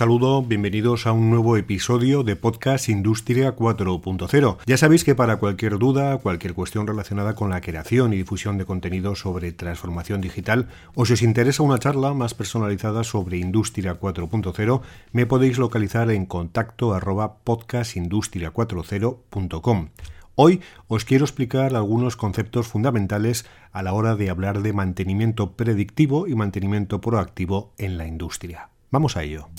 Saludo, bienvenidos a un nuevo episodio de Podcast Industria 4.0. Ya sabéis que para cualquier duda, cualquier cuestión relacionada con la creación y difusión de contenido sobre transformación digital, o si os interesa una charla más personalizada sobre Industria 4.0, me podéis localizar en contacto arroba podcastindustria40.com. Hoy os quiero explicar algunos conceptos fundamentales a la hora de hablar de mantenimiento predictivo y mantenimiento proactivo en la industria. Vamos a ello.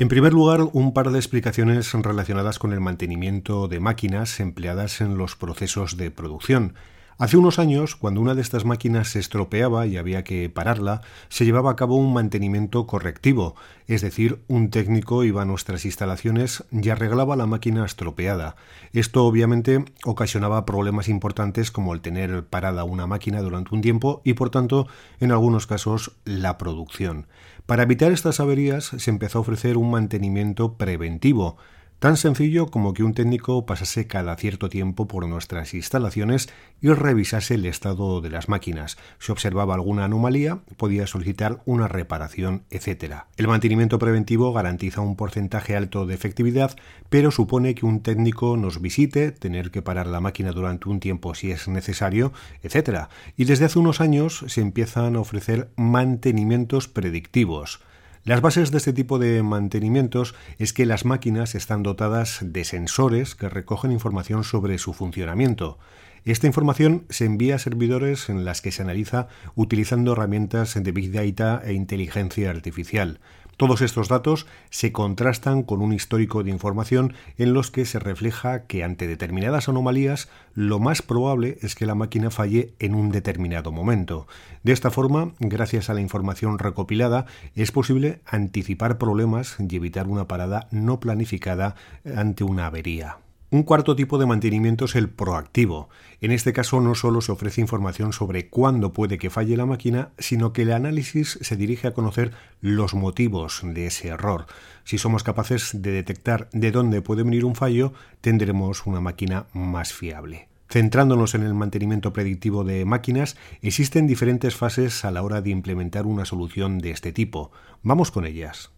En primer lugar, un par de explicaciones relacionadas con el mantenimiento de máquinas empleadas en los procesos de producción. Hace unos años, cuando una de estas máquinas se estropeaba y había que pararla, se llevaba a cabo un mantenimiento correctivo, es decir, un técnico iba a nuestras instalaciones y arreglaba la máquina estropeada. Esto obviamente ocasionaba problemas importantes como el tener parada una máquina durante un tiempo y por tanto, en algunos casos, la producción. Para evitar estas averías se empezó a ofrecer un mantenimiento preventivo, Tan sencillo como que un técnico pasase cada cierto tiempo por nuestras instalaciones y revisase el estado de las máquinas. Si observaba alguna anomalía, podía solicitar una reparación, etc. El mantenimiento preventivo garantiza un porcentaje alto de efectividad, pero supone que un técnico nos visite, tener que parar la máquina durante un tiempo si es necesario, etc. Y desde hace unos años se empiezan a ofrecer mantenimientos predictivos. Las bases de este tipo de mantenimientos es que las máquinas están dotadas de sensores que recogen información sobre su funcionamiento. Esta información se envía a servidores en las que se analiza utilizando herramientas de Big Data e inteligencia artificial. Todos estos datos se contrastan con un histórico de información en los que se refleja que ante determinadas anomalías lo más probable es que la máquina falle en un determinado momento. De esta forma, gracias a la información recopilada, es posible anticipar problemas y evitar una parada no planificada ante una avería. Un cuarto tipo de mantenimiento es el proactivo. En este caso no solo se ofrece información sobre cuándo puede que falle la máquina, sino que el análisis se dirige a conocer los motivos de ese error. Si somos capaces de detectar de dónde puede venir un fallo, tendremos una máquina más fiable. Centrándonos en el mantenimiento predictivo de máquinas, existen diferentes fases a la hora de implementar una solución de este tipo. Vamos con ellas.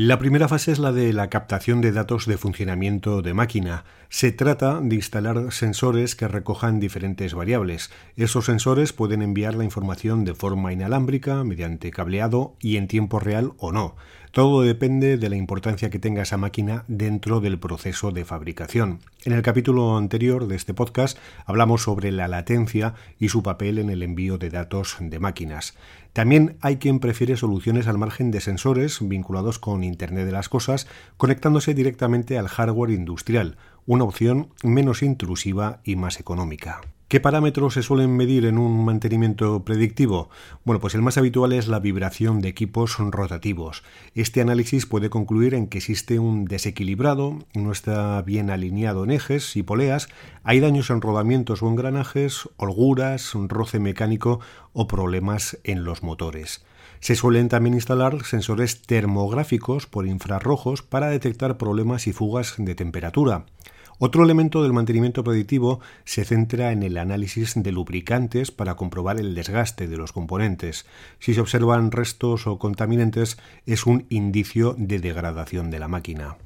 La primera fase es la de la captación de datos de funcionamiento de máquina. Se trata de instalar sensores que recojan diferentes variables. Esos sensores pueden enviar la información de forma inalámbrica, mediante cableado y en tiempo real o no. Todo depende de la importancia que tenga esa máquina dentro del proceso de fabricación. En el capítulo anterior de este podcast hablamos sobre la latencia y su papel en el envío de datos de máquinas. También hay quien prefiere soluciones al margen de sensores vinculados con Internet de las Cosas, conectándose directamente al hardware industrial, una opción menos intrusiva y más económica. ¿Qué parámetros se suelen medir en un mantenimiento predictivo? Bueno, pues el más habitual es la vibración de equipos rotativos. Este análisis puede concluir en que existe un desequilibrado, no está bien alineado en ejes y poleas, hay daños en rodamientos o engranajes, holguras, roce mecánico o problemas en los motores. Se suelen también instalar sensores termográficos por infrarrojos para detectar problemas y fugas de temperatura. Otro elemento del mantenimiento predictivo se centra en el análisis de lubricantes para comprobar el desgaste de los componentes. Si se observan restos o contaminantes es un indicio de degradación de la máquina.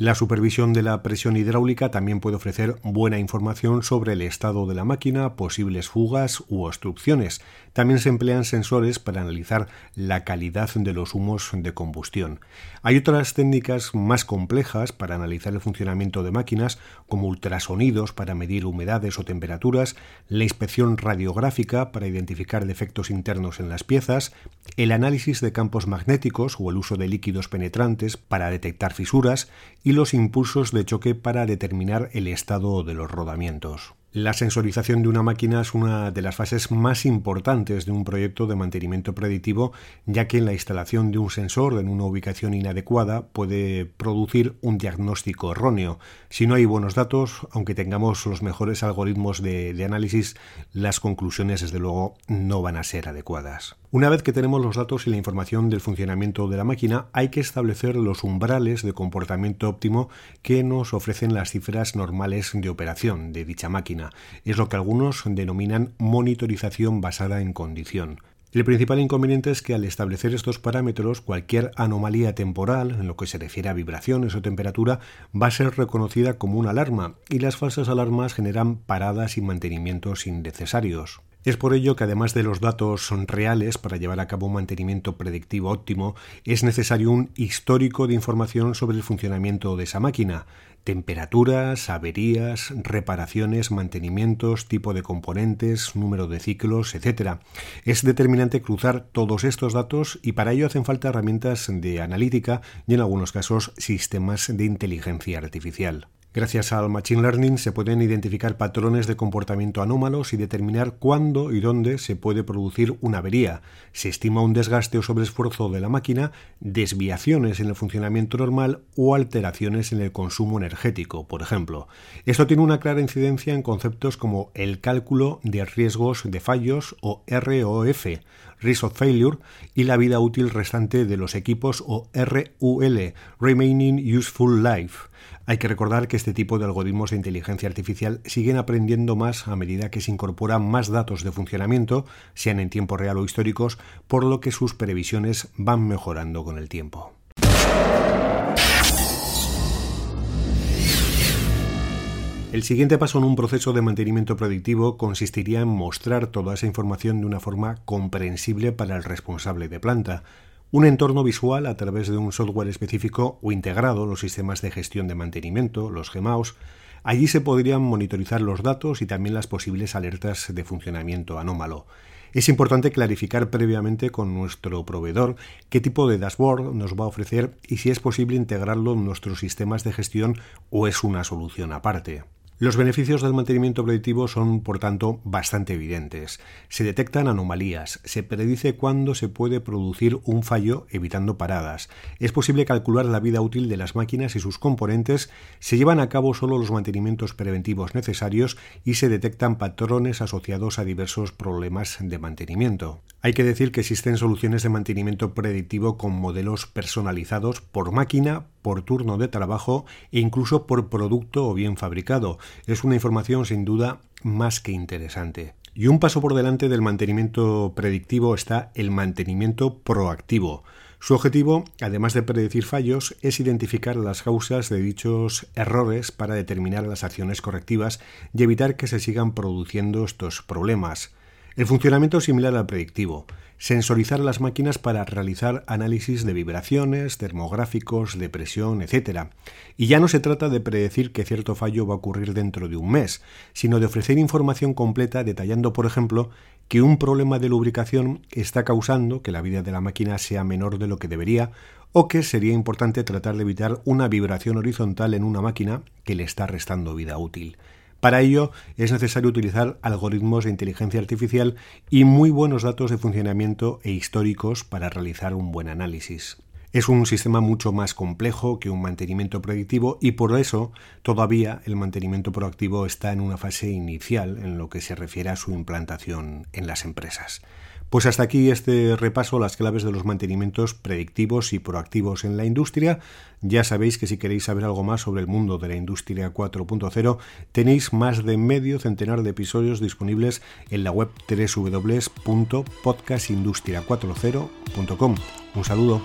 La supervisión de la presión hidráulica también puede ofrecer buena información sobre el estado de la máquina, posibles fugas u obstrucciones. También se emplean sensores para analizar la calidad de los humos de combustión. Hay otras técnicas más complejas para analizar el funcionamiento de máquinas, como ultrasonidos para medir humedades o temperaturas, la inspección radiográfica para identificar defectos internos en las piezas, el análisis de campos magnéticos o el uso de líquidos penetrantes para detectar fisuras y los impulsos de choque para determinar el estado de los rodamientos. La sensorización de una máquina es una de las fases más importantes de un proyecto de mantenimiento predictivo, ya que la instalación de un sensor en una ubicación inadecuada puede producir un diagnóstico erróneo. Si no hay buenos datos, aunque tengamos los mejores algoritmos de, análisis, las conclusiones desde luego no van a ser adecuadas. Una vez que tenemos los datos y la información del funcionamiento de la máquina, hay que establecer los umbrales de comportamiento óptimo que nos ofrecen las cifras normales de operación de dicha máquina. Es lo que algunos denominan monitorización basada en condición. El principal inconveniente es que al establecer estos parámetros, cualquier anomalía temporal, en lo que se refiere a vibraciones o temperatura, va a ser reconocida como una alarma y las falsas alarmas generan paradas y mantenimientos innecesarios. Es por ello que además de los datos reales para llevar a cabo un mantenimiento predictivo óptimo, es necesario un histórico de información sobre el funcionamiento de esa máquina, temperaturas, averías, reparaciones, mantenimientos, tipo de componentes, número de ciclos, etc. Es determinante cruzar todos estos datos y para ello hacen falta herramientas de analítica y en algunos casos sistemas de inteligencia artificial. Gracias al Machine Learning se pueden identificar patrones de comportamiento anómalos y determinar cuándo y dónde se puede producir una avería. Se estima un desgaste o sobreesfuerzo de la máquina, desviaciones en el funcionamiento normal o alteraciones en el consumo energético, por ejemplo. Esto tiene una clara incidencia en conceptos como el cálculo de riesgos de fallos o ROF, Risk of Failure, y la vida útil restante de los equipos o RUL, Remaining Useful Life. Hay que recordar que este tipo de algoritmos de inteligencia artificial siguen aprendiendo más a medida que se incorporan más datos de funcionamiento, sean en tiempo real o históricos, por lo que sus previsiones van mejorando con el tiempo. El siguiente paso en un proceso de mantenimiento predictivo consistiría en mostrar toda esa información de una forma comprensible para el responsable de planta, un entorno visual a través de un software específico o integrado, los sistemas de gestión de mantenimiento, los GMAOS. Allí se podrían monitorizar los datos y también las posibles alertas de funcionamiento anómalo. Es importante clarificar previamente con nuestro proveedor qué tipo de dashboard nos va a ofrecer y si es posible integrarlo en nuestros sistemas de gestión o es una solución aparte. Los beneficios del mantenimiento predictivo son, por tanto, bastante evidentes. Se detectan anomalías, se predice cuándo se puede producir un fallo evitando paradas, es posible calcular la vida útil de las máquinas y sus componentes, se llevan a cabo solo los mantenimientos preventivos necesarios y se detectan patrones asociados a diversos problemas de mantenimiento. Hay que decir que existen soluciones de mantenimiento predictivo con modelos personalizados por máquina, por turno de trabajo e incluso por producto o bien fabricado. Es una información sin duda más que interesante. Y un paso por delante del mantenimiento predictivo está el mantenimiento proactivo. Su objetivo, además de predecir fallos, es identificar las causas de dichos errores para determinar las acciones correctivas y evitar que se sigan produciendo estos problemas. El funcionamiento es similar al predictivo sensorizar las máquinas para realizar análisis de vibraciones, termográficos, de presión, etc. Y ya no se trata de predecir que cierto fallo va a ocurrir dentro de un mes, sino de ofrecer información completa detallando, por ejemplo, que un problema de lubricación está causando que la vida de la máquina sea menor de lo que debería o que sería importante tratar de evitar una vibración horizontal en una máquina que le está restando vida útil. Para ello es necesario utilizar algoritmos de inteligencia artificial y muy buenos datos de funcionamiento e históricos para realizar un buen análisis. Es un sistema mucho más complejo que un mantenimiento predictivo y por eso todavía el mantenimiento proactivo está en una fase inicial en lo que se refiere a su implantación en las empresas. Pues hasta aquí este repaso las claves de los mantenimientos predictivos y proactivos en la industria. Ya sabéis que si queréis saber algo más sobre el mundo de la industria 4.0 tenéis más de medio centenar de episodios disponibles en la web www.podcastindustria40.com. Un saludo.